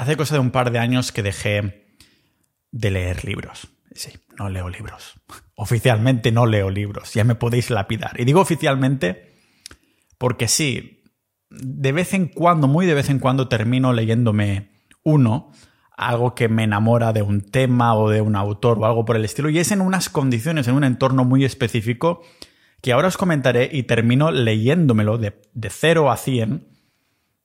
hace cosa de un par de años que dejé de leer libros. Sí, no leo libros. Oficialmente no leo libros, ya me podéis lapidar. Y digo oficialmente porque sí, de vez en cuando, muy de vez en cuando termino leyéndome uno, algo que me enamora de un tema o de un autor o algo por el estilo, y es en unas condiciones, en un entorno muy específico, que ahora os comentaré y termino leyéndomelo de, de 0 a 100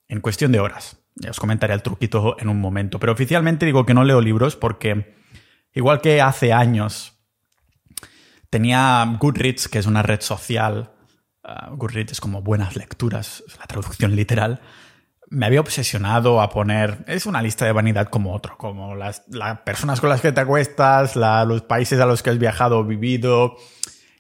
en cuestión de horas. Ya os comentaré el truquito en un momento. Pero oficialmente digo que no leo libros porque, igual que hace años, tenía Goodreads, que es una red social. Uh, Goodreads es como buenas lecturas, la traducción literal. Me había obsesionado a poner. Es una lista de vanidad como otro, como las, personas con las que te acuestas, los países a los que has viajado o vivido.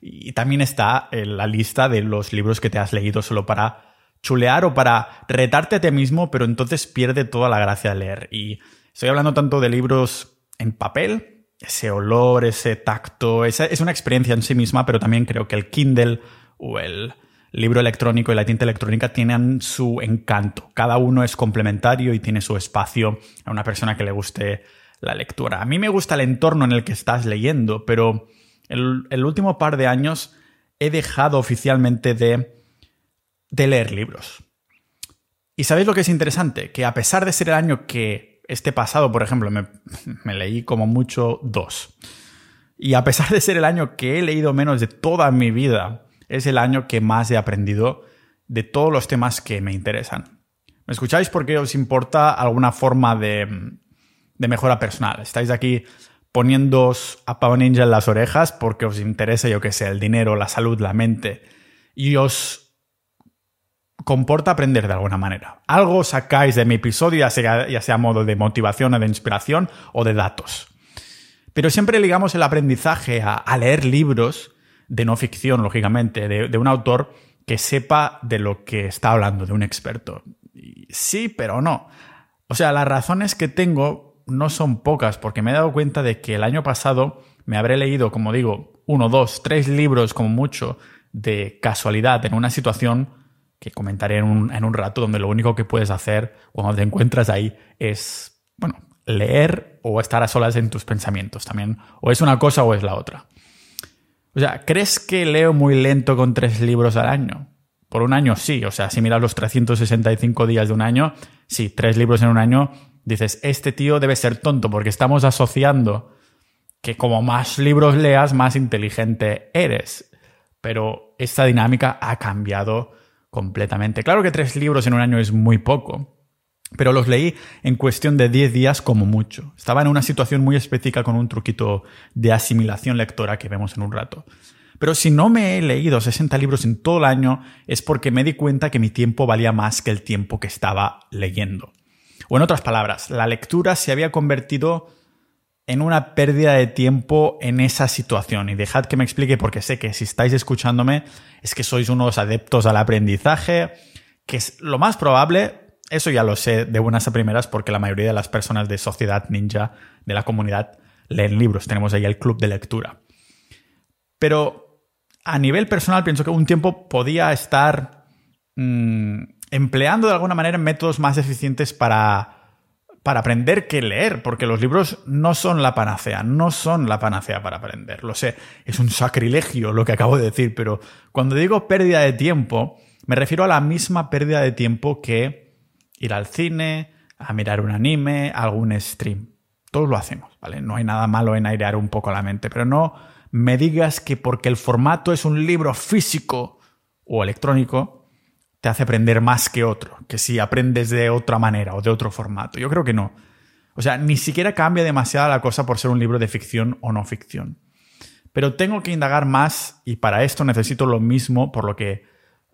Y también está la lista de los libros que te has leído solo para chulear o para retarte a ti mismo, pero entonces pierde toda la gracia de leer. Y estoy hablando tanto de libros en papel, ese olor, ese tacto, es una experiencia en sí misma, pero también creo que el Kindle o el libro electrónico y la tinta electrónica tienen su encanto. Cada uno es complementario y tiene su espacio a una persona que le guste la lectura. A mí me gusta el entorno en el que estás leyendo, pero el, el último par de años he dejado oficialmente de de leer libros. ¿Y sabéis lo que es interesante? Que a pesar de ser el año que este pasado, por ejemplo, me, leí como mucho dos. Y a pesar de ser el año que he leído menos de toda mi vida, es el año que más he aprendido de todos los temas que me interesan. ¿Me escucháis porque os importa alguna forma de, de mejora personal? Estáis aquí poniéndoos a Pau Ninja en las orejas porque os interesa, yo qué sé, el dinero, la salud, la mente. Y os comporta aprender de alguna manera. Algo sacáis de mi episodio, ya sea, ya sea modo de motivación o de inspiración o de datos. Pero siempre ligamos el aprendizaje a, leer libros de no ficción, lógicamente, de, un autor que sepa de lo que está hablando, de un experto. sí, pero no. O sea, las razones que tengo no son pocas, porque me he dado cuenta de que el año pasado me habré leído, como digo, uno, dos, tres libros como mucho de casualidad en una situación que comentaré en un, en un rato, donde lo único que puedes hacer cuando te encuentras ahí es, bueno, leer o estar a solas en tus pensamientos también. O es una cosa o es la otra. O sea, ¿crees que leo muy lento con tres libros al año? Por un año sí, o sea, si miras los 365 días de un año, sí, tres libros en un año, dices, este tío debe ser tonto porque estamos asociando que como más libros leas, más inteligente eres. Pero esta dinámica ha cambiado completamente. Claro que tres libros en un año es muy poco, pero los leí en cuestión de 10 días como mucho. Estaba en una situación muy específica con un truquito de asimilación lectora que vemos en un rato. Pero si no me he leído 60 libros en todo el año es porque me di cuenta que mi tiempo valía más que el tiempo que estaba leyendo. O en otras palabras, la lectura se había convertido en una pérdida de tiempo en esa situación. Y dejad que me explique porque sé que si estáis escuchándome es que sois unos adeptos al aprendizaje, que es lo más probable, eso ya lo sé de buenas a primeras porque la mayoría de las personas de Sociedad Ninja, de la comunidad, leen libros. Tenemos ahí el club de lectura. Pero a nivel personal pienso que un tiempo podía estar mm, empleando de alguna manera métodos más eficientes para para aprender que leer, porque los libros no son la panacea, no son la panacea para aprender. Lo sé, es un sacrilegio lo que acabo de decir, pero cuando digo pérdida de tiempo, me refiero a la misma pérdida de tiempo que ir al cine, a mirar un anime, algún stream. Todos lo hacemos, ¿vale? No hay nada malo en airear un poco la mente, pero no me digas que porque el formato es un libro físico o electrónico, te hace aprender más que otro, que si aprendes de otra manera o de otro formato. Yo creo que no. O sea, ni siquiera cambia demasiado la cosa por ser un libro de ficción o no ficción. Pero tengo que indagar más y para esto necesito lo mismo por lo que,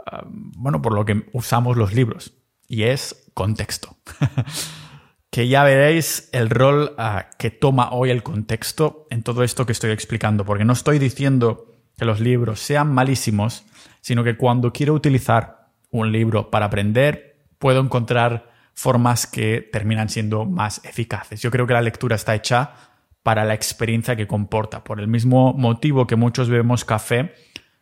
ah, bueno, por lo que usamos los libros. Y es contexto. que ya veréis el rol ah, que toma hoy el contexto en todo esto que estoy explicando, porque no estoy diciendo que los libros sean malísimos, sino que cuando quiero utilizar un libro para aprender, puedo encontrar formas que terminan siendo más eficaces. Yo creo que la lectura está hecha para la experiencia que comporta. Por el mismo motivo que muchos bebemos café,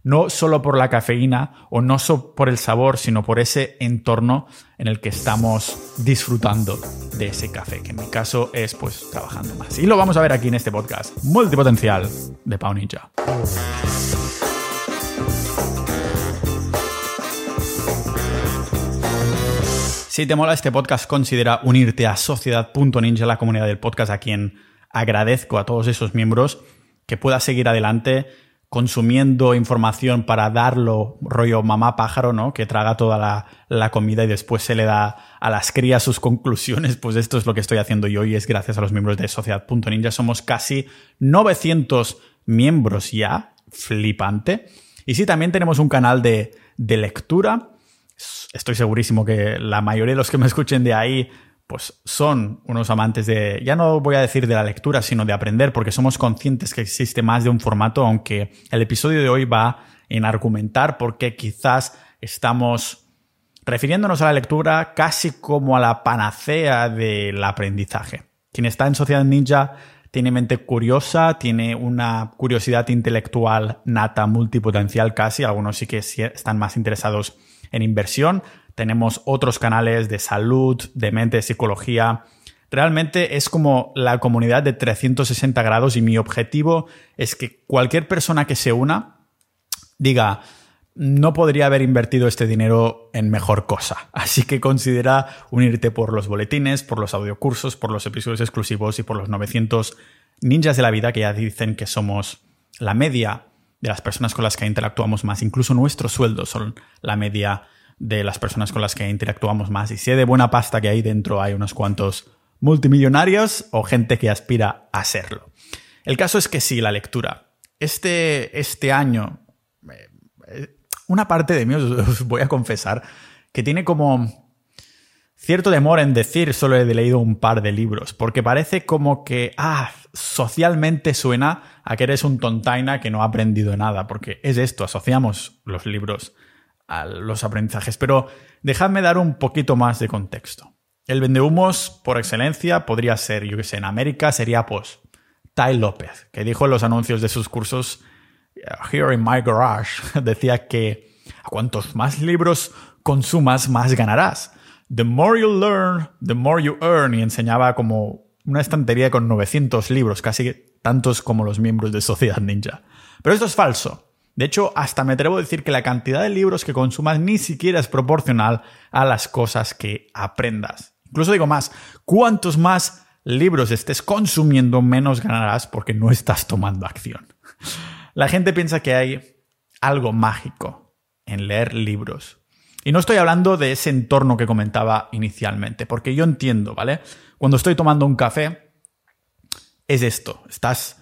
no solo por la cafeína o no solo por el sabor, sino por ese entorno en el que estamos disfrutando de ese café, que en mi caso es pues trabajando más. Y lo vamos a ver aquí en este podcast multipotencial de Pau. Si te mola este podcast, considera unirte a Sociedad.ninja, la comunidad del podcast, a quien agradezco a todos esos miembros que pueda seguir adelante consumiendo información para darlo rollo mamá pájaro, ¿no? Que traga toda la, la, comida y después se le da a las crías sus conclusiones. Pues esto es lo que estoy haciendo yo y es gracias a los miembros de Sociedad.ninja. Somos casi 900 miembros ya. Flipante. Y sí, también tenemos un canal de, de lectura estoy segurísimo que la mayoría de los que me escuchen de ahí pues son unos amantes de, ya no voy a decir de la lectura, sino de aprender, porque somos conscientes que existe más de un formato, aunque el episodio de hoy va en argumentar porque quizás estamos refiriéndonos a la lectura casi como a la panacea del aprendizaje. Quien está en Sociedad Ninja tiene mente curiosa, tiene una curiosidad intelectual nata, multipotencial casi, algunos sí que están más interesados en inversión. Tenemos otros canales de salud, de mente, psicología. Realmente es como la comunidad de 360 grados y mi objetivo es que cualquier persona que se una diga, no podría haber invertido este dinero en mejor cosa. Así que considera unirte por los boletines, por los audiocursos, por los episodios exclusivos y por los 900 ninjas de la vida que ya dicen que somos la media de las personas con las que interactuamos más. Incluso nuestros sueldos son la media de las personas con las que interactuamos más. Y si de buena pasta que hay dentro hay unos cuantos multimillonarios o gente que aspira a serlo. El caso es que sí, la lectura. Este, este año, eh, una parte de mí, os voy a confesar, que tiene como cierto temor en decir solo he leído un par de libros, porque parece como que, ah, socialmente suena a que eres un tontaina que no ha aprendido nada, porque es esto, asociamos los libros a los aprendizajes. Pero dejadme dar un poquito más de contexto. El vendehumos por excelencia podría ser, yo que sé, en América sería pues Ty López, que dijo en los anuncios de sus cursos Here in my garage, decía que a cuantos más libros consumas, más ganarás. The more you learn, the more you earn. Y enseñaba como una estantería con 900 libros, casi tantos como los miembros de Sociedad Ninja. Pero esto es falso. De hecho, hasta me atrevo a decir que la cantidad de libros que consumas ni siquiera es proporcional a las cosas que aprendas. Incluso digo más, cuantos más libros estés consumiendo, menos ganarás porque no estás tomando acción. La gente piensa que hay algo mágico en leer libros. Y no estoy hablando de ese entorno que comentaba inicialmente, porque yo entiendo, ¿vale? Cuando estoy tomando un café, es esto, estás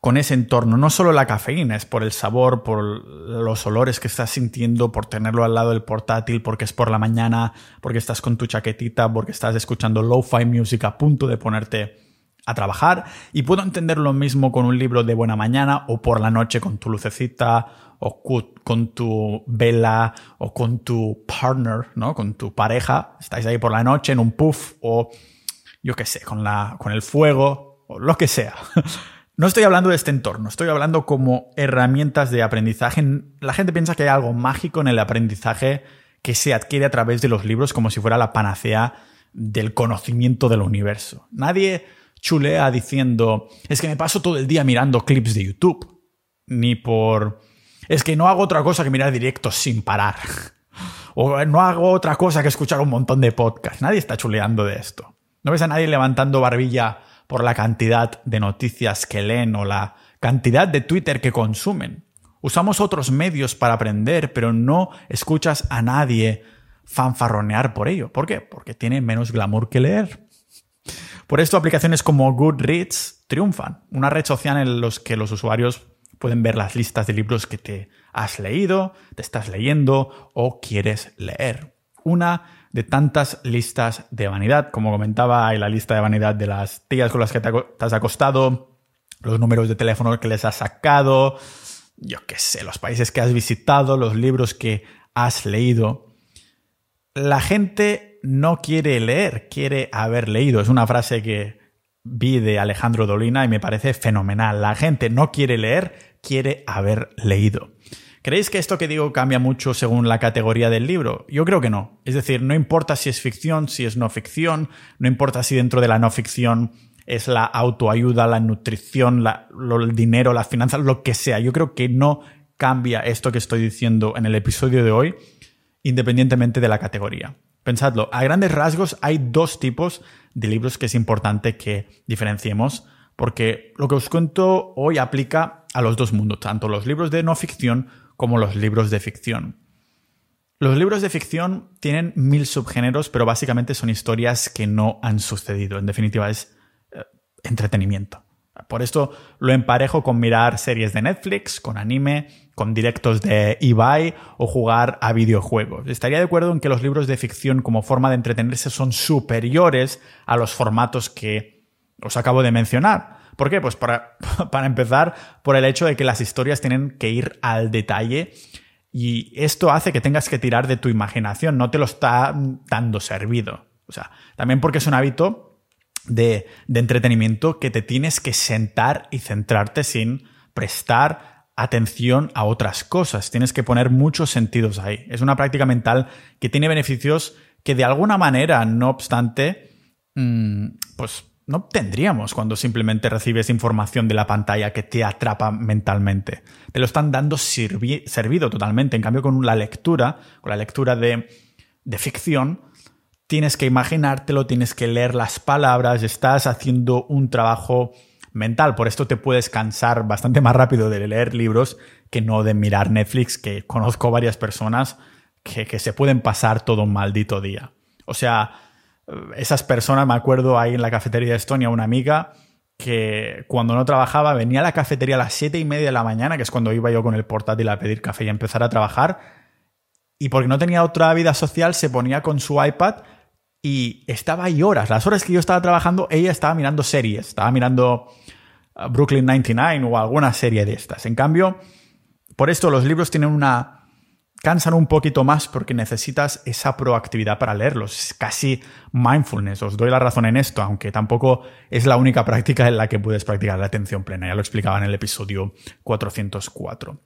con ese entorno, no solo la cafeína, es por el sabor, por los olores que estás sintiendo, por tenerlo al lado del portátil, porque es por la mañana, porque estás con tu chaquetita, porque estás escuchando lo-fi music a punto de ponerte a trabajar y puedo entender lo mismo con un libro de buena mañana o por la noche con tu lucecita o con tu vela o con tu partner, ¿no? Con tu pareja. Estáis ahí por la noche en un puff o yo qué sé, con, la, con el fuego o lo que sea. No estoy hablando de este entorno, estoy hablando como herramientas de aprendizaje. La gente piensa que hay algo mágico en el aprendizaje que se adquiere a través de los libros como si fuera la panacea del conocimiento del universo. Nadie chulea diciendo, es que me paso todo el día mirando clips de YouTube. Ni por... Es que no hago otra cosa que mirar directos sin parar. o no hago otra cosa que escuchar un montón de podcasts. Nadie está chuleando de esto. No ves a nadie levantando barbilla por la cantidad de noticias que leen o la cantidad de Twitter que consumen. Usamos otros medios para aprender, pero no escuchas a nadie fanfarronear por ello. ¿Por qué? Porque tiene menos glamour que leer. Por esto aplicaciones como Goodreads triunfan, una red social en la que los usuarios pueden ver las listas de libros que te has leído, te estás leyendo o quieres leer. Una de tantas listas de vanidad, como comentaba, hay la lista de vanidad de las tías con las que te has acostado, los números de teléfono que les has sacado, yo qué sé, los países que has visitado, los libros que has leído. La gente no quiere leer, quiere haber leído. Es una frase que vi de Alejandro Dolina y me parece fenomenal. La gente no quiere leer, quiere haber leído. ¿Creéis que esto que digo cambia mucho según la categoría del libro? Yo creo que no. Es decir, no importa si es ficción, si es no ficción, no importa si dentro de la no ficción es la autoayuda, la nutrición, el dinero, las finanzas, lo que sea. Yo creo que no cambia esto que estoy diciendo en el episodio de hoy, independientemente de la categoría. Pensadlo, a grandes rasgos hay dos tipos de libros que es importante que diferenciemos, porque lo que os cuento hoy aplica a los dos mundos, tanto los libros de no ficción como los libros de ficción. Los libros de ficción tienen mil subgéneros, pero básicamente son historias que no han sucedido. En definitiva, es eh, entretenimiento. Por esto lo emparejo con mirar series de Netflix, con anime, con directos de eBay o jugar a videojuegos. Estaría de acuerdo en que los libros de ficción como forma de entretenerse son superiores a los formatos que os acabo de mencionar. ¿Por qué? Pues para, para empezar por el hecho de que las historias tienen que ir al detalle y esto hace que tengas que tirar de tu imaginación, no te lo está dando servido. O sea, también porque es un hábito de, entretenimiento que te tienes que sentar y centrarte sin prestar atención a otras cosas. Tienes que poner muchos sentidos ahí. Es una práctica mental que tiene beneficios que de alguna manera, no obstante, mm, pues no tendríamos cuando simplemente recibes información de la pantalla que te atrapa mentalmente. Te lo están dando servido totalmente. En cambio, con la lectura, con la lectura de, de ficción, tienes que imaginártelo, tienes que leer las palabras, estás haciendo un trabajo mental. Por esto te puedes cansar bastante más rápido de leer libros que no de mirar Netflix, que conozco varias personas que, se pueden pasar todo un maldito día. O sea, esas personas, me acuerdo ahí en la cafetería de Estonia, una amiga que cuando no trabajaba venía a la cafetería a las siete y media de la mañana, que es cuando iba yo con el portátil a pedir café y a empezar a trabajar, y porque no tenía otra vida social se ponía con su iPad y estaba ahí horas. Las horas que yo estaba trabajando, ella estaba mirando series, estaba mirando Brooklyn 99 o alguna serie de estas. En cambio, por esto los libros tienen una... cansan un poquito más porque necesitas esa proactividad para leerlos. Es casi mindfulness. Os doy la razón en esto, aunque tampoco es la única práctica en la que puedes practicar la atención plena. Ya lo explicaba en el episodio 404.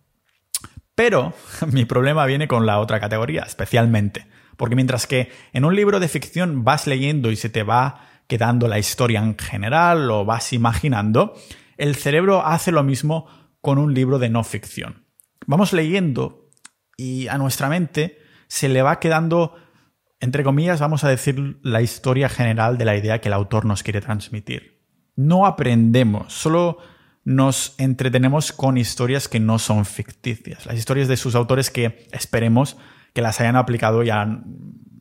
Pero mi problema viene con la otra categoría, especialmente porque mientras que en un libro de ficción vas leyendo y se te va quedando la historia en general o vas imaginando, el cerebro hace lo mismo con un libro de no ficción. Vamos leyendo y a nuestra mente se le va quedando, entre comillas, vamos a decir, la historia general de la idea que el autor nos quiere transmitir. No aprendemos, solo nos entretenemos con historias que no son ficticias, las historias de sus autores que esperemos que las hayan aplicado y han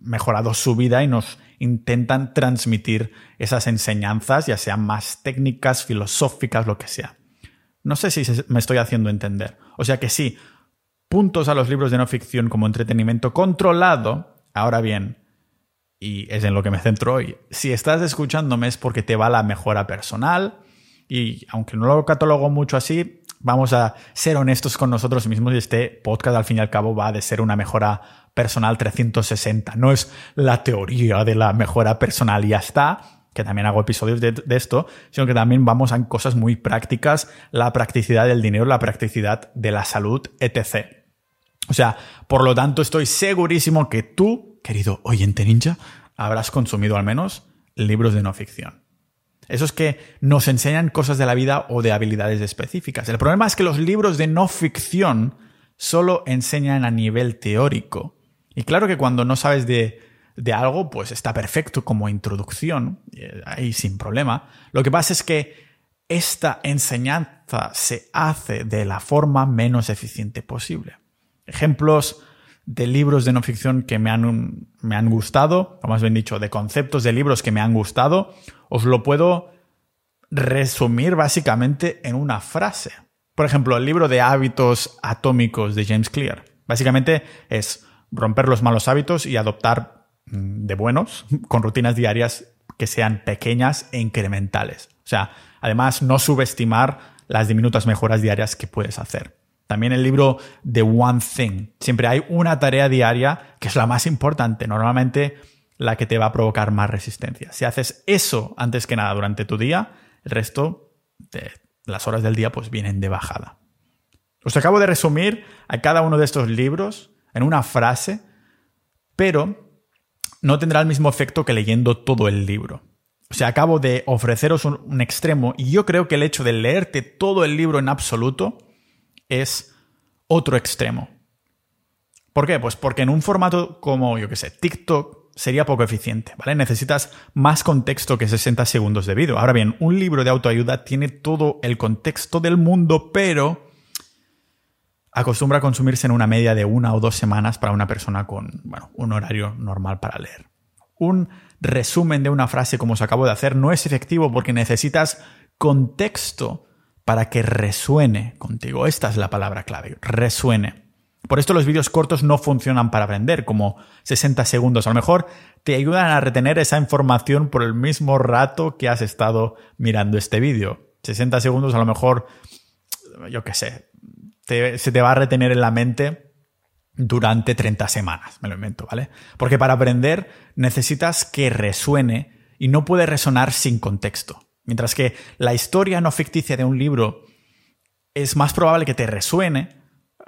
mejorado su vida y nos intentan transmitir esas enseñanzas, ya sean más técnicas, filosóficas, lo que sea. No sé si me estoy haciendo entender. O sea que sí, puntos a los libros de no ficción como entretenimiento controlado. Ahora bien, y es en lo que me centro hoy, si estás escuchándome es porque te va la mejora personal y aunque no lo catalogo mucho así, vamos a ser honestos con nosotros mismos y este podcast al fin y al cabo va de ser una mejora personal 360. No es la teoría de la mejora personal y ya está, que también hago episodios de, esto, sino que también vamos a cosas muy prácticas, la practicidad del dinero, la practicidad de la salud, etc. O sea, por lo tanto estoy segurísimo que tú, querido oyente ninja, habrás consumido al menos libros de no ficción. Esos que nos enseñan cosas de la vida o de habilidades específicas. El problema es que los libros de no ficción solo enseñan a nivel teórico. Y claro que cuando no sabes de, de algo, pues está perfecto como introducción, eh, ahí sin problema. Lo que pasa es que esta enseñanza se hace de la forma menos eficiente posible. Ejemplos de libros de no ficción que me han, me han gustado, o más bien dicho, de conceptos de libros que me han gustado, os lo puedo resumir básicamente en una frase. Por ejemplo, el libro de hábitos atómicos de James Clear. Básicamente es romper los malos hábitos y adoptar mm, de buenos con rutinas diarias que sean pequeñas e incrementales. O sea, además no subestimar las diminutas mejoras diarias que puedes hacer. También el libro The One Thing. Siempre hay una tarea diaria que es la más importante. Normalmente la que te va a provocar más resistencia. Si haces eso antes que nada durante tu día, el resto de las horas del día pues vienen de bajada. Os acabo de resumir a cada uno de estos libros en una frase, pero no tendrá el mismo efecto que leyendo todo el libro. O sea, acabo de ofreceros un, extremo y yo creo que el hecho de leerte todo el libro en absoluto es otro extremo. ¿Por qué? Pues porque en un formato como, yo qué sé, TikTok sería poco eficiente, ¿vale? Necesitas más contexto que 60 segundos de vídeo. Ahora bien, un libro de autoayuda tiene todo el contexto del mundo, pero acostumbra consumirse en una media de una o dos semanas para una persona con, bueno, un horario normal para leer. Un resumen de una frase como os acabo de hacer no es efectivo porque necesitas contexto para que resuene contigo. Esta es la palabra clave, resuene. Por esto los vídeos cortos no funcionan para aprender, como 60 segundos. A lo mejor te ayudan a retener esa información por el mismo rato que has estado mirando este vídeo. 60 segundos a lo mejor, yo qué sé, se te va a retener en la mente durante 30 semanas, me lo invento, ¿vale? Porque para aprender necesitas que resuene y no puede resonar sin contexto. Mientras que la historia no ficticia de un libro es más probable que te resuene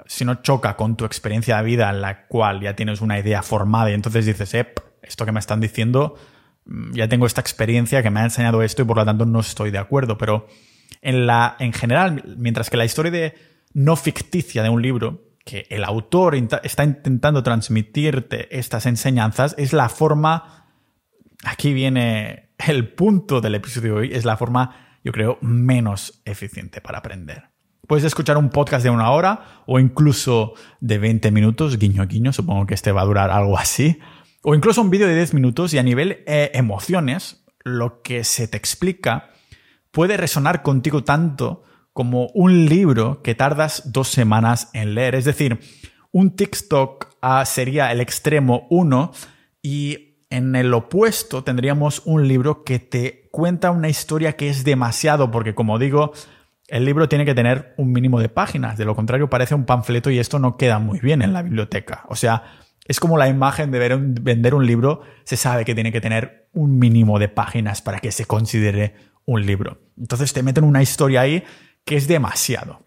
si no choca con tu experiencia de vida en la cual ya tienes una idea formada y entonces dices, eh, esto que me están diciendo, mm, ya tengo esta experiencia que me ha enseñado esto y por lo tanto no estoy de acuerdo. Pero en, la, en general, mientras que la historia de no ficticia de un libro que el autor está intentando transmitirte estas enseñanzas es la forma, aquí viene el punto del episodio de hoy, es la forma, yo creo, menos eficiente para aprender. Puedes escuchar un podcast de una hora o incluso de 20 minutos, guiño guiño, supongo que este va a durar algo así, o incluso un vídeo de 10 minutos y a nivel eh, emociones, lo que se te explica puede resonar contigo tanto como un libro que tardas dos semanas en leer. Es decir, un TikTok ah, sería el extremo uno y en el opuesto tendríamos un libro que te cuenta una historia que es demasiado, porque como digo, el libro tiene que tener un mínimo de páginas, de lo contrario parece un panfleto y esto no queda muy bien en la biblioteca. O sea, es como la imagen de vender un libro, se sabe que tiene que tener un mínimo de páginas para que se considere un libro. Entonces te meten una historia ahí que es demasiado.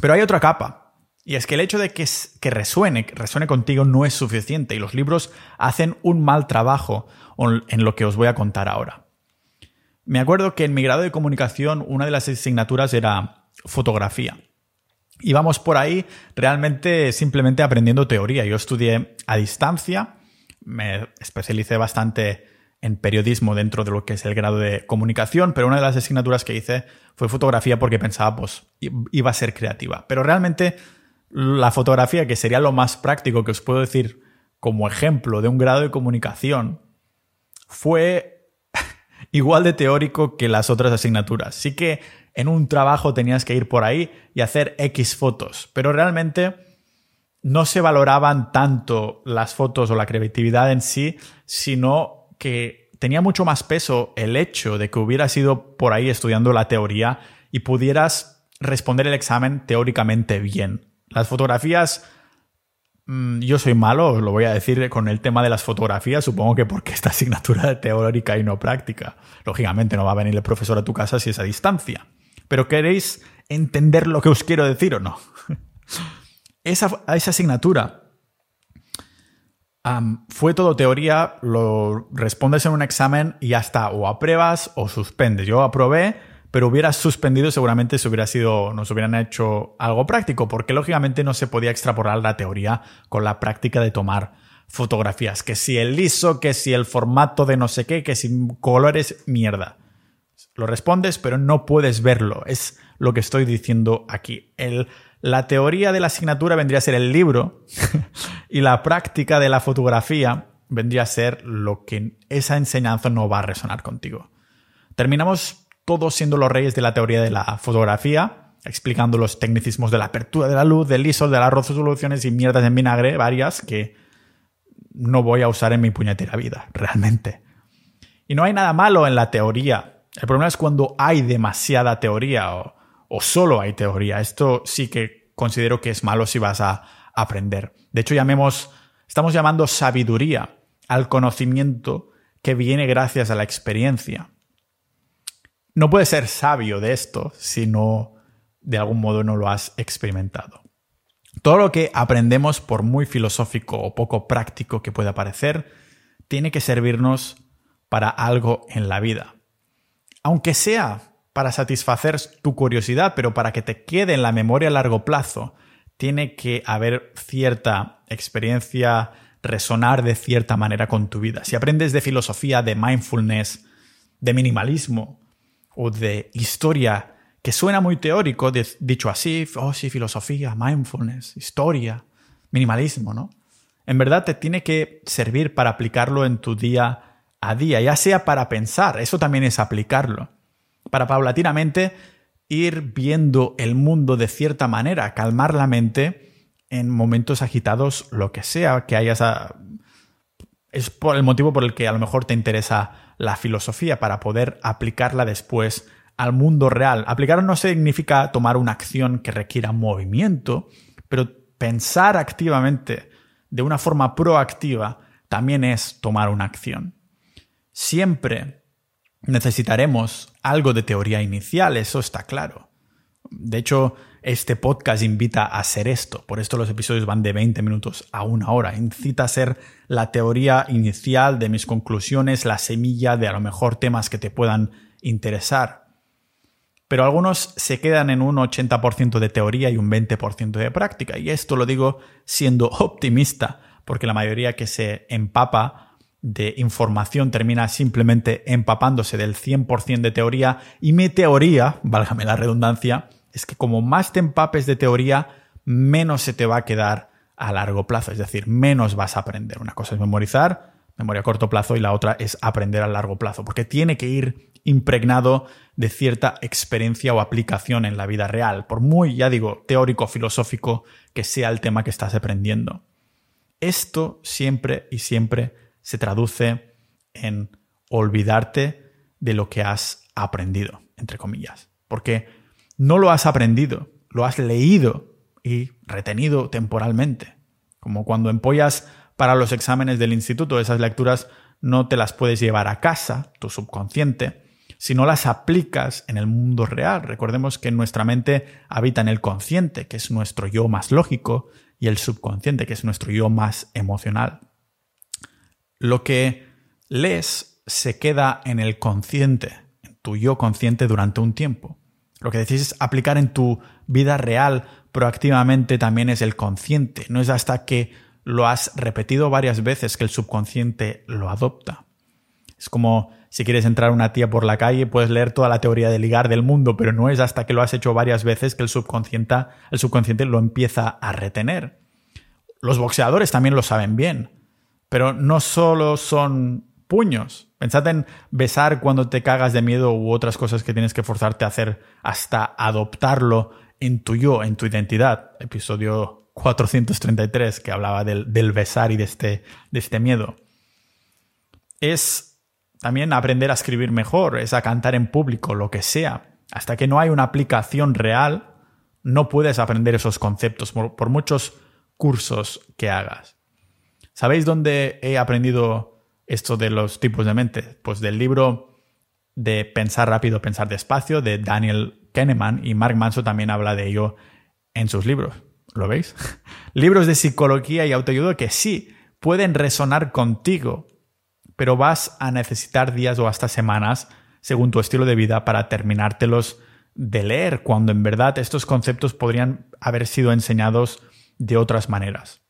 Pero hay otra capa, y es que el hecho de que, resuene, que resuene contigo no es suficiente, y los libros hacen un mal trabajo en lo que os voy a contar ahora. Me acuerdo que en mi grado de comunicación una de las asignaturas era fotografía. Íbamos por ahí realmente simplemente aprendiendo teoría. Yo estudié a distancia, me especialicé bastante en periodismo dentro de lo que es el grado de comunicación, pero una de las asignaturas que hice fue fotografía porque pensaba, pues, iba a ser creativa. Pero realmente la fotografía, que sería lo más práctico que os puedo decir como ejemplo de un grado de comunicación, fue igual de teórico que las otras asignaturas. Sí que en un trabajo tenías que ir por ahí y hacer X fotos, pero realmente no se valoraban tanto las fotos o la creatividad en sí, sino que tenía mucho más peso el hecho de que hubieras ido por ahí estudiando la teoría y pudieras responder el examen teóricamente bien. Las fotografías, mm, yo soy malo, lo voy a decir con el tema de las fotografías, supongo que porque esta asignatura es teórica y no práctica. Lógicamente no va a venir el profesor a tu casa si es a distancia. Pero ¿queréis entender lo que os quiero decir o no? esa, esa asignatura fue todo teoría, lo respondes en un examen y ya está, o apruebas o suspendes. Yo aprobé, pero hubieras suspendido seguramente si hubiera sido, nos hubieran hecho algo práctico, porque lógicamente no se podía extrapolar la teoría con la práctica de tomar fotografías. Que si el liso, que si el formato de no sé qué, que si colores, mierda. Lo respondes, pero no puedes verlo. Es lo que estoy diciendo aquí. El la teoría de la asignatura vendría a ser el libro y la práctica de la fotografía vendría a ser lo que esa enseñanza no va a resonar contigo. Terminamos todos siendo los reyes de la teoría de la fotografía, explicando los tecnicismos de la apertura de la luz, del ISO, de las resoluciones y mierdas en vinagre, varias que no voy a usar en mi puñetera vida, realmente. Y no hay nada malo en la teoría. El problema es cuando hay demasiada teoría o o solo hay teoría. Esto sí que considero que es malo si vas a aprender. De hecho, llamemos, estamos llamando sabiduría al conocimiento que viene gracias a la experiencia. No puedes ser sabio de esto si no de algún modo no lo has experimentado. Todo lo que aprendemos, por muy filosófico o poco práctico que pueda parecer, tiene que servirnos para algo en la vida. Aunque sea para satisfacer tu curiosidad, pero para que te quede en la memoria a largo plazo, tiene que haber cierta experiencia, resonar de cierta manera con tu vida. Si aprendes de filosofía, de mindfulness, de minimalismo o de historia, que suena muy teórico, dicho así, oh sí, filosofía, mindfulness, historia, minimalismo, ¿no? En verdad te tiene que servir para aplicarlo en tu día a día, ya sea para pensar, eso también es aplicarlo, para paulatinamente ir viendo el mundo de cierta manera, calmar la mente en momentos agitados, lo que sea que hayas... A... Es por el motivo por el que a lo mejor te interesa la filosofía, para poder aplicarla después al mundo real. Aplicar no significa tomar una acción que requiera movimiento, pero pensar activamente de una forma proactiva también es tomar una acción. Siempre necesitaremos algo de teoría inicial, eso está claro. De hecho, este podcast invita a hacer esto, por esto los episodios van de 20 minutos a una hora. Incita a ser la teoría inicial de mis conclusiones, la semilla de a lo mejor temas que te puedan interesar pero algunos se quedan en un 80% de teoría y un 20% de práctica. Y esto lo digo siendo optimista, porque la mayoría que se empapa de información termina simplemente empapándose del 100% de teoría y mi teoría, válgame la redundancia, es que como más te empapes de teoría, menos se te va a quedar a largo plazo, es decir, menos vas a aprender. Una cosa es memorizar, memoria a corto plazo, y la otra es aprender a largo plazo, porque tiene que ir impregnado de cierta experiencia o aplicación en la vida real, por muy, ya digo, teórico, filosófico que sea el tema que estás aprendiendo. Esto siempre y siempre se traduce en olvidarte de lo que has aprendido, entre comillas, porque no lo has aprendido, lo has leído y retenido temporalmente, como cuando empollas para los exámenes del instituto, esas lecturas no te las puedes llevar a casa, tu subconsciente, si no las aplicas en el mundo real. Recordemos que nuestra mente habita en el consciente, que es nuestro yo más lógico, y el subconsciente, que es nuestro yo más emocional. Lo que lees se queda en el consciente, en tu yo consciente durante un tiempo. Lo que decides aplicar en tu vida real proactivamente también es el consciente. No es hasta que lo has repetido varias veces que el subconsciente lo adopta. Es como si quieres entrar una tía por la calle, puedes leer toda la teoría de ligar del mundo, pero no es hasta que lo has hecho varias veces que el subconsciente, el subconsciente lo empieza a retener. Los boxeadores también lo saben bien, pero no solo son puños. Pensad en besar cuando te cagas de miedo u otras cosas que tienes que forzarte a hacer hasta adoptarlo en tu yo, en tu identidad. Episodio 433 que hablaba del, besar y este, de este miedo. Es también aprender a escribir mejor, es a cantar en público, lo que sea. Hasta que no hay una aplicación real, no puedes aprender esos conceptos por, muchos cursos que hagas. ¿Sabéis dónde he aprendido esto de los tipos de mente? Pues del libro de Pensar rápido, pensar despacio de Daniel Kahneman y Mark Manso también habla de ello en sus libros. ¿Lo veis? Libros de psicología y autoayuda que sí pueden resonar contigo, pero vas a necesitar días o hasta semanas, según tu estilo de vida, para terminártelos de leer, cuando en verdad estos conceptos podrían haber sido enseñados de otras maneras.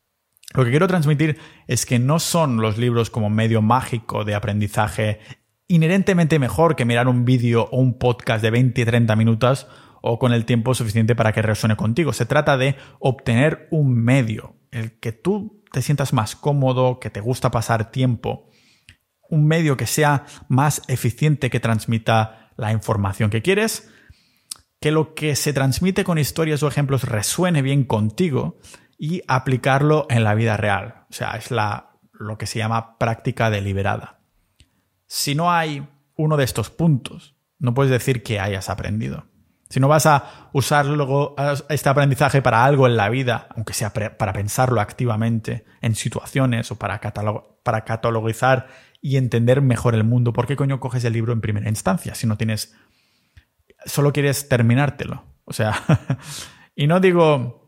Lo que quiero transmitir es que no son los libros como medio mágico de aprendizaje inherentemente mejor que mirar un vídeo o un podcast de 20 y 30 minutos o con el tiempo suficiente para que resuene contigo. Se trata de obtener un medio, el que tú te sientas más cómodo, que te gusta pasar tiempo un medio que sea más eficiente que transmita la información que quieres, que lo que se transmite con historias o ejemplos resuene bien contigo y aplicarlo en la vida real. O sea, es la, lo que se llama práctica deliberada. Si no hay uno de estos puntos, no puedes decir que hayas aprendido. Si no vas a usar luego este aprendizaje para algo en la vida, aunque sea para pensarlo activamente en situaciones o para, para catalogizar y entender mejor el mundo. ¿Por qué coño coges el libro en primera instancia si no tienes... solo quieres terminártelo? O sea, y no digo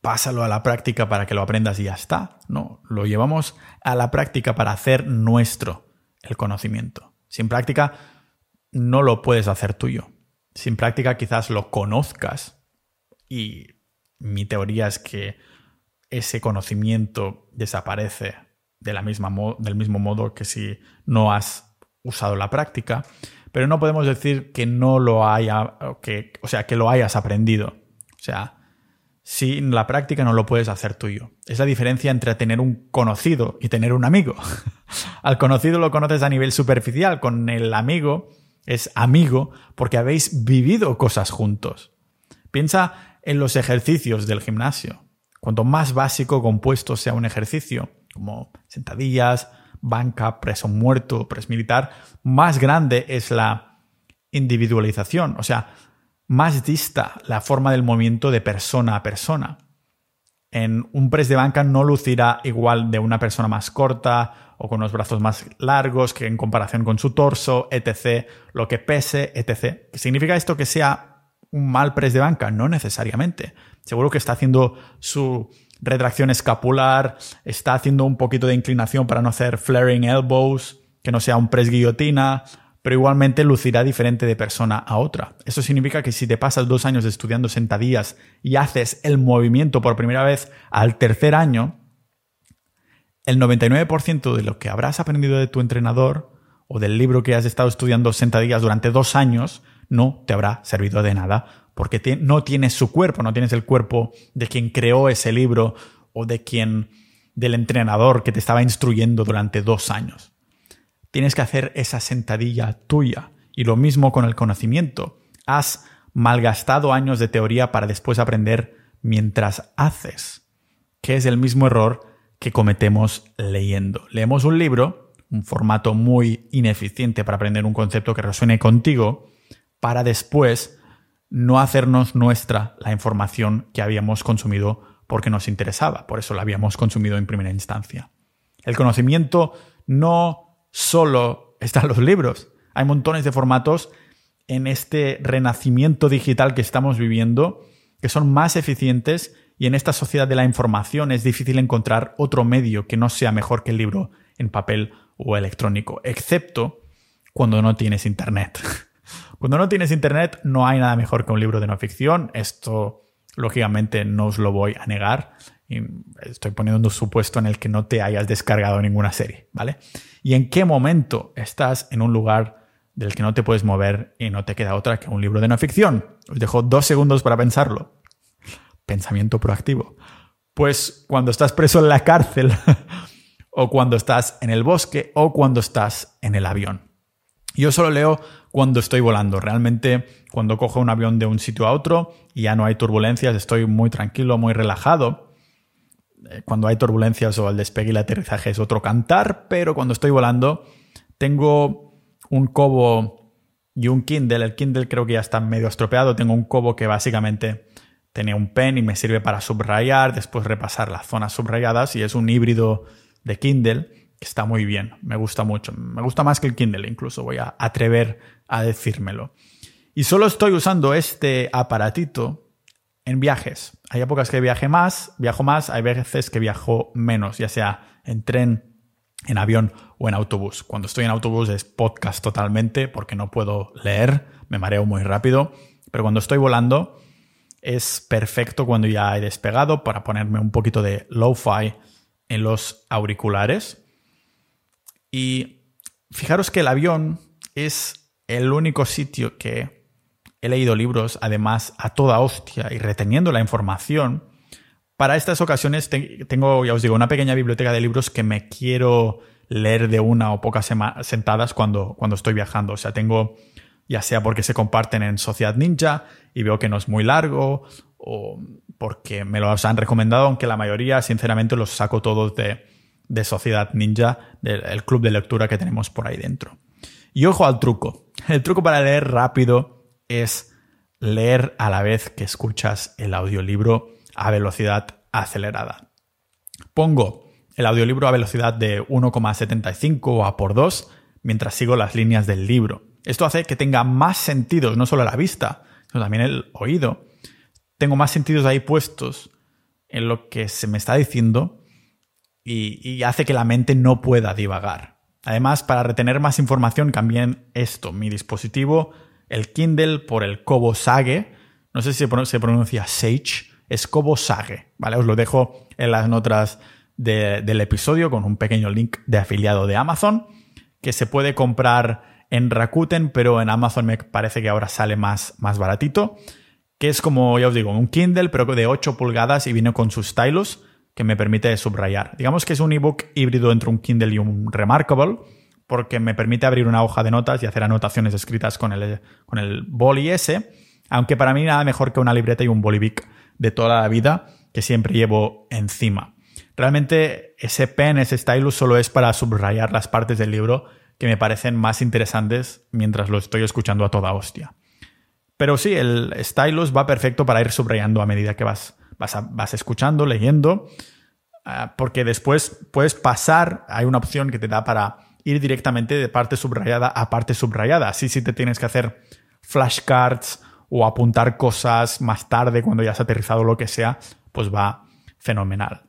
pásalo a la práctica para que lo aprendas y ya está. No, lo llevamos a la práctica para hacer nuestro el conocimiento. Sin práctica no lo puedes hacer tuyo. Sin práctica quizás lo conozcas y mi teoría es que ese conocimiento desaparece de la misma del mismo modo que si no has usado la práctica, pero no podemos decir que no lo haya, que, o sea, que lo hayas aprendido. O sea, sin la práctica no lo puedes hacer tuyo. Es la diferencia entre tener un conocido y tener un amigo. Al conocido lo conoces a nivel superficial, con el amigo es amigo porque habéis vivido cosas juntos. Piensa en los ejercicios del gimnasio. Cuanto más básico compuesto sea un ejercicio, como sentadillas, banca, preso muerto, pres militar, más grande es la individualización, o sea, más dista la forma del movimiento de persona a persona. En un press de banca no lucirá igual de una persona más corta o con los brazos más largos que en comparación con su torso, etc., lo que pese, etc. ¿Significa esto que sea un mal press de banca? No necesariamente. Seguro que está haciendo su retracción escapular, está haciendo un poquito de inclinación para no hacer flaring elbows, que no sea un press guillotina, pero igualmente lucirá diferente de persona a otra. Eso significa que si te pasas dos años estudiando sentadillas y haces el movimiento por primera vez al tercer año, el 99% de lo que habrás aprendido de tu entrenador o del libro que has estado estudiando sentadillas durante dos años no te habrá servido de nada porque no tienes su cuerpo, no tienes el cuerpo de quien creó ese libro o de quien del entrenador que te estaba instruyendo durante dos años. Tienes que hacer esa sentadilla tuya. Y lo mismo con el conocimiento. Has malgastado años de teoría para después aprender mientras haces, que es el mismo error que cometemos leyendo. Leemos un libro, un formato muy ineficiente para aprender un concepto que resuene contigo, para después no hacernos nuestra la información que habíamos consumido porque nos interesaba, por eso la habíamos consumido en primera instancia. El conocimiento no solo está en los libros, hay montones de formatos en este renacimiento digital que estamos viviendo que son más eficientes y en esta sociedad de la información es difícil encontrar otro medio que no sea mejor que el libro en papel o electrónico, excepto cuando no tienes internet. Cuando no tienes internet no hay nada mejor que un libro de no ficción. Esto, lógicamente, no os lo voy a negar. Estoy poniendo un supuesto en el que no te hayas descargado ninguna serie, ¿vale? ¿Y en qué momento estás en un lugar del que no te puedes mover y no te queda otra que un libro de no ficción? Os dejo dos segundos para pensarlo. Pensamiento proactivo. Pues cuando estás preso en la cárcel, o cuando estás en el bosque, o cuando estás en el avión. Yo solo leo cuando estoy volando. Realmente, cuando cojo un avión de un sitio a otro y ya no hay turbulencias, estoy muy tranquilo, muy relajado. Eh, cuando hay turbulencias o el despegue y el aterrizaje es otro cantar, pero cuando estoy volando, tengo un cobo y un Kindle. El Kindle creo que ya está medio estropeado. Tengo un cobo que básicamente tiene un pen y me sirve para subrayar, después repasar las zonas subrayadas y es un híbrido de Kindle está muy bien, me gusta mucho, me gusta más que el Kindle incluso, voy a atrever a decírmelo. Y solo estoy usando este aparatito en viajes. Hay épocas que viaje más, viajo más, hay veces que viajo menos, ya sea en tren, en avión o en autobús. Cuando estoy en autobús es podcast totalmente porque no puedo leer, me mareo muy rápido, pero cuando estoy volando es perfecto cuando ya he despegado para ponerme un poquito de lo-fi en los auriculares y fijaros que el avión es el único sitio que he leído libros, además a toda hostia y reteniendo la información. Para estas ocasiones tengo, ya os digo, una pequeña biblioteca de libros que me quiero leer de una o pocas sentadas cuando, cuando estoy viajando. O sea, tengo, ya sea porque se comparten en Sociedad Ninja y veo que no es muy largo, o porque me los han recomendado, aunque la mayoría, sinceramente, los saco todos de, de Sociedad Ninja, del club de lectura que tenemos por ahí dentro. Y ojo al truco. El truco para leer rápido es leer a la vez que escuchas el audiolibro a velocidad acelerada. Pongo el audiolibro a velocidad de 1,75 o a por 2 mientras sigo las líneas del libro. Esto hace que tenga más sentidos, no solo la vista, sino también el oído, tengo más sentidos ahí puestos en lo que se me está diciendo y, y hace que la mente no pueda divagar. Además, para retener más información, cambié esto, mi dispositivo, el Kindle, por el Kobo Sage. No sé si se pronuncia Sage, es Kobo Sage, ¿vale? Os lo dejo en las notas del episodio con un pequeño link de afiliado de Amazon que se puede comprar en Rakuten, pero en Amazon me parece que ahora sale más, más baratito. Que es como, ya os digo, un Kindle, pero de 8 pulgadas y viene con su stylus que me permite subrayar. Digamos que es un ebook híbrido entre un Kindle y un Remarkable, porque me permite abrir una hoja de notas y hacer anotaciones escritas con el, con el boli ese, aunque para mí nada mejor que una libreta y un bolivic de toda la vida que siempre llevo encima. Realmente ese pen, ese stylus solo es para subrayar las partes del libro que me parecen más interesantes mientras lo estoy escuchando a toda hostia. Pero sí, el stylus va perfecto para ir subrayando a medida que vas, vas, escuchando, leyendo, ah, porque después puedes pasar, hay una opción que te da para ir directamente de parte subrayada a parte subrayada. Así si te tienes que hacer flashcards o apuntar cosas más tarde cuando ya has aterrizado lo que sea, pues va fenomenal.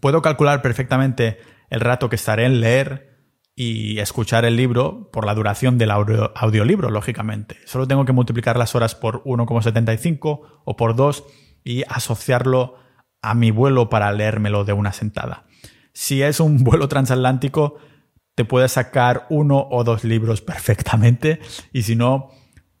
Puedo calcular perfectamente el rato que estaré en leer y escuchar el libro por la duración del audiolibro, lógicamente. Solo tengo que multiplicar las horas por 1,75 o por 2 y asociarlo a mi vuelo para leérmelo de una sentada. Si es un vuelo transatlántico, te puedes sacar uno o dos libros perfectamente y si no,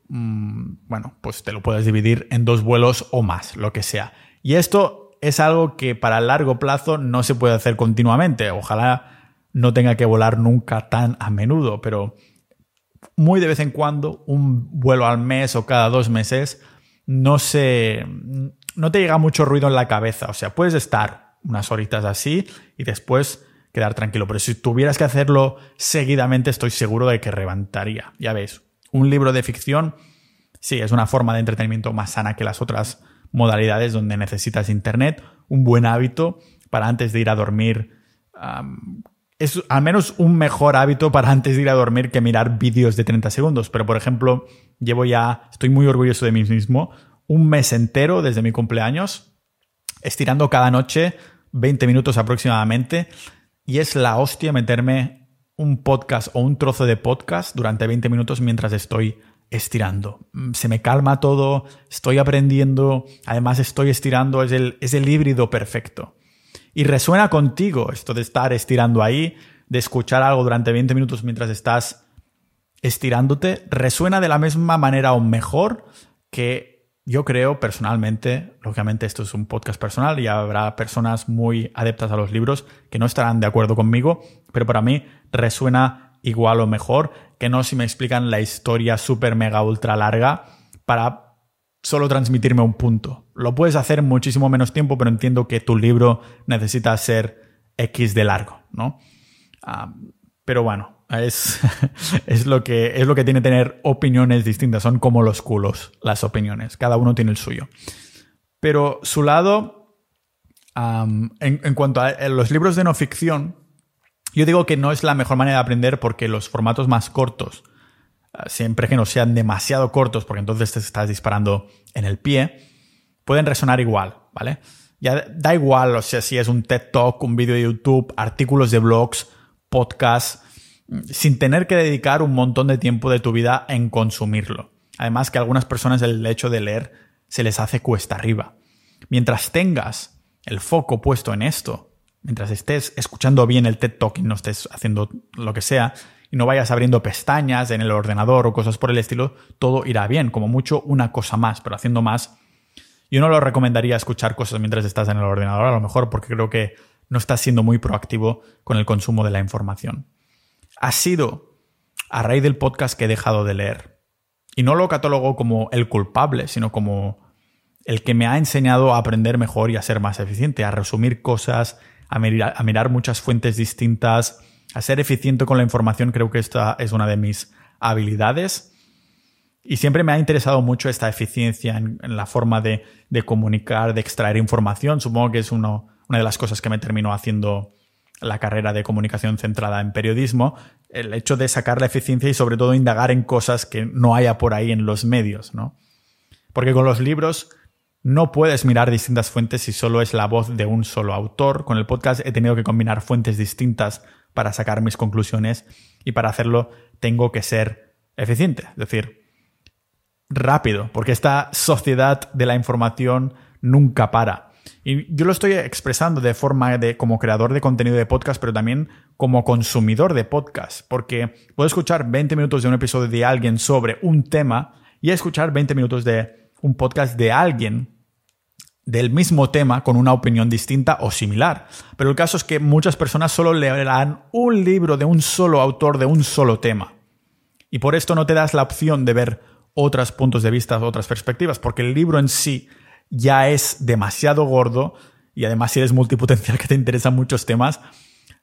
mm, bueno, pues te lo puedes dividir en dos vuelos o más, lo que sea. Y esto es algo que para largo plazo no se puede hacer continuamente. Ojalá no tenga que volar nunca tan a menudo, pero muy de vez en cuando, un vuelo al mes o cada dos meses, no se. no te llega mucho ruido en la cabeza. O sea, puedes estar unas horitas así y después quedar tranquilo. Pero si tuvieras que hacerlo seguidamente, estoy seguro de que revantaría. Ya veis, un libro de ficción, sí, es una forma de entretenimiento más sana que las otras modalidades donde necesitas internet, un buen hábito para antes de ir a dormir. es al menos un mejor hábito para antes de ir a dormir que mirar vídeos de 30 segundos. Pero, por ejemplo, llevo ya, estoy muy orgulloso de mí mismo, un mes entero desde mi cumpleaños, estirando cada noche 20 minutos aproximadamente. Y es la hostia meterme un podcast o un trozo de podcast durante 20 minutos mientras estoy estirando. Mm, se me calma todo, estoy aprendiendo, además estoy estirando, es el, es el híbrido perfecto. Y resuena contigo esto de estar estirando ahí, de escuchar algo durante 20 minutos mientras estás estirándote, resuena de la misma manera o mejor que yo creo personalmente, lógicamente esto es un podcast personal y habrá personas muy adeptas a los libros que no estarán de acuerdo conmigo, pero para mí resuena igual o mejor que no si me explican la historia súper mega ultra larga para solo transmitirme un punto. Lo puedes hacer muchísimo menos tiempo, pero entiendo que tu libro necesita ser X de largo, ¿no? Ah, pero bueno, es, es, lo que, es lo que tiene tener opiniones distintas. Son como los culos, las opiniones. Cada uno tiene el suyo. Pero su lado, en, en, cuanto a los libros de no ficción, yo digo que no es la mejor manera de aprender porque los formatos más cortos, ah, siempre que no sean demasiado cortos, porque entonces te estás disparando en el pie, pueden resonar igual, ¿vale? Ya da igual, o sea, si es un TED Talk, un vídeo de YouTube, artículos de blogs, podcasts, sin tener que dedicar un montón de tiempo de tu vida en consumirlo. Además que a algunas personas el hecho de leer se les hace cuesta arriba. Mientras tengas el foco puesto en esto mientras estés escuchando bien el TED Talk y no estés haciendo lo que sea, y no vayas abriendo pestañas en el ordenador o cosas por el estilo, todo irá bien, como mucho una cosa más, pero haciendo más. Yo no lo recomendaría escuchar cosas mientras estás en el ordenador, a lo mejor porque creo que no estás siendo muy proactivo con el consumo de la información. Ha sido a raíz del podcast que he dejado de leer. Y no lo catalogo como el culpable, sino como el que me ha enseñado a aprender mejor y a ser más eficiente, a resumir cosas, a mirar, muchas fuentes distintas, a ser eficiente con la información, creo que esta es una de mis habilidades. Y siempre me ha interesado mucho esta eficiencia en, la forma de, comunicar, de extraer información. Supongo que es una de las cosas que me terminó haciendo la carrera de comunicación centrada en periodismo, el hecho de sacar la eficiencia y sobre todo indagar en cosas que no haya por ahí en los medios, ¿no? Porque con los libros No puedes mirar distintas fuentes si solo es la voz de un solo autor. Con el podcast he tenido que combinar fuentes distintas para sacar mis conclusiones y para hacerlo tengo que ser eficiente, es decir, rápido, porque esta sociedad de la información nunca para. Y yo lo estoy expresando de forma de como creador de contenido de podcast, pero también como consumidor de podcast, porque puedo escuchar 20 minutos de un episodio de alguien sobre un tema y escuchar 20 minutos de un podcast de alguien del mismo tema con una opinión distinta o similar. Pero el caso es que muchas personas solo leerán un libro de un solo autor de un solo tema. Y por esto no te das la opción de ver otros puntos de vista, otras perspectivas, porque el libro en sí ya es demasiado gordo y además si eres multipotencial que te interesan muchos temas,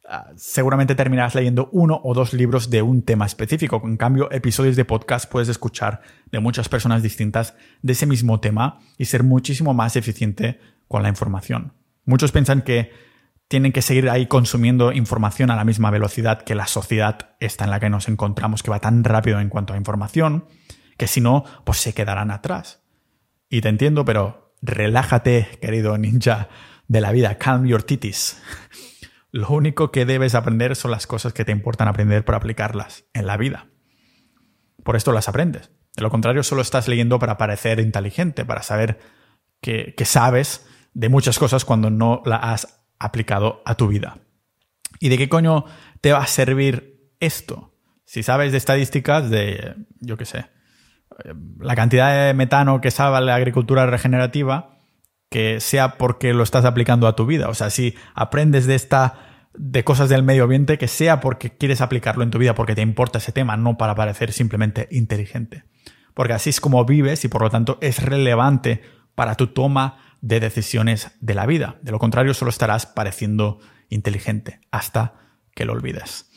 ah, seguramente terminarás leyendo uno o dos libros de un tema específico. En cambio, episodios de podcast puedes escuchar de muchas personas distintas de ese mismo tema y ser muchísimo más eficiente con la información. Muchos piensan que tienen que seguir ahí consumiendo información a la misma velocidad que la sociedad esta en la que nos encontramos, que va tan rápido en cuanto a información, que si no, pues se quedarán atrás. Y te entiendo, pero relájate, querido ninja de la vida, calm your titties. Lo único que debes aprender son las cosas que te importan aprender para aplicarlas en la vida. Por esto las aprendes. De lo contrario, solo estás leyendo para parecer inteligente, para saber que, que sabes de muchas cosas cuando no la has aplicado a tu vida. ¿Y de qué coño te va a servir esto? Si sabes de estadísticas de, yo qué sé, la cantidad de metano que salva la agricultura regenerativa, que sea porque lo estás aplicando a tu vida. O sea, si aprendes de esta de cosas del medio ambiente, que sea porque quieres aplicarlo en tu vida, porque te importa ese tema, no para parecer simplemente inteligente. Porque así es como vives y por lo tanto es relevante para tu toma de decisiones de la vida. De lo contrario, solo estarás pareciendo inteligente hasta que lo olvides.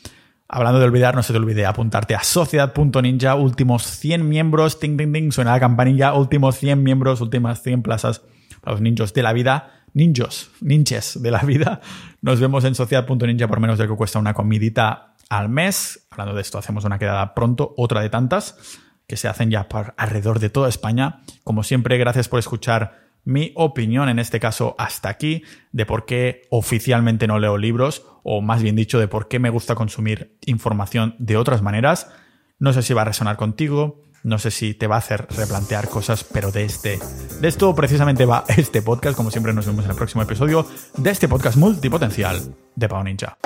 Hablando de olvidar, no se te olvide apuntarte a sociedad.ninja, últimos 100 miembros, ting, ting, ting, suena la campanilla, últimos 100 miembros, últimas 100 plazas para los ninjos de la vida, ninjos, ninches de la vida. Nos vemos en sociedad.ninja por menos de lo que cuesta una comidita al mes. Hablando de esto, hacemos una quedada pronto, otra de tantas que se hacen ya por alrededor de toda España. Como siempre, gracias por escuchar mi opinión, en este caso hasta aquí, de por qué oficialmente no leo libros, o más bien dicho, de por qué me gusta consumir información de otras maneras. No sé si va a resonar contigo, no sé si te va a hacer replantear cosas, pero de este, de esto precisamente va este podcast. Como siempre, nos vemos en el próximo episodio de este podcast multipotencial de Pau Ninja.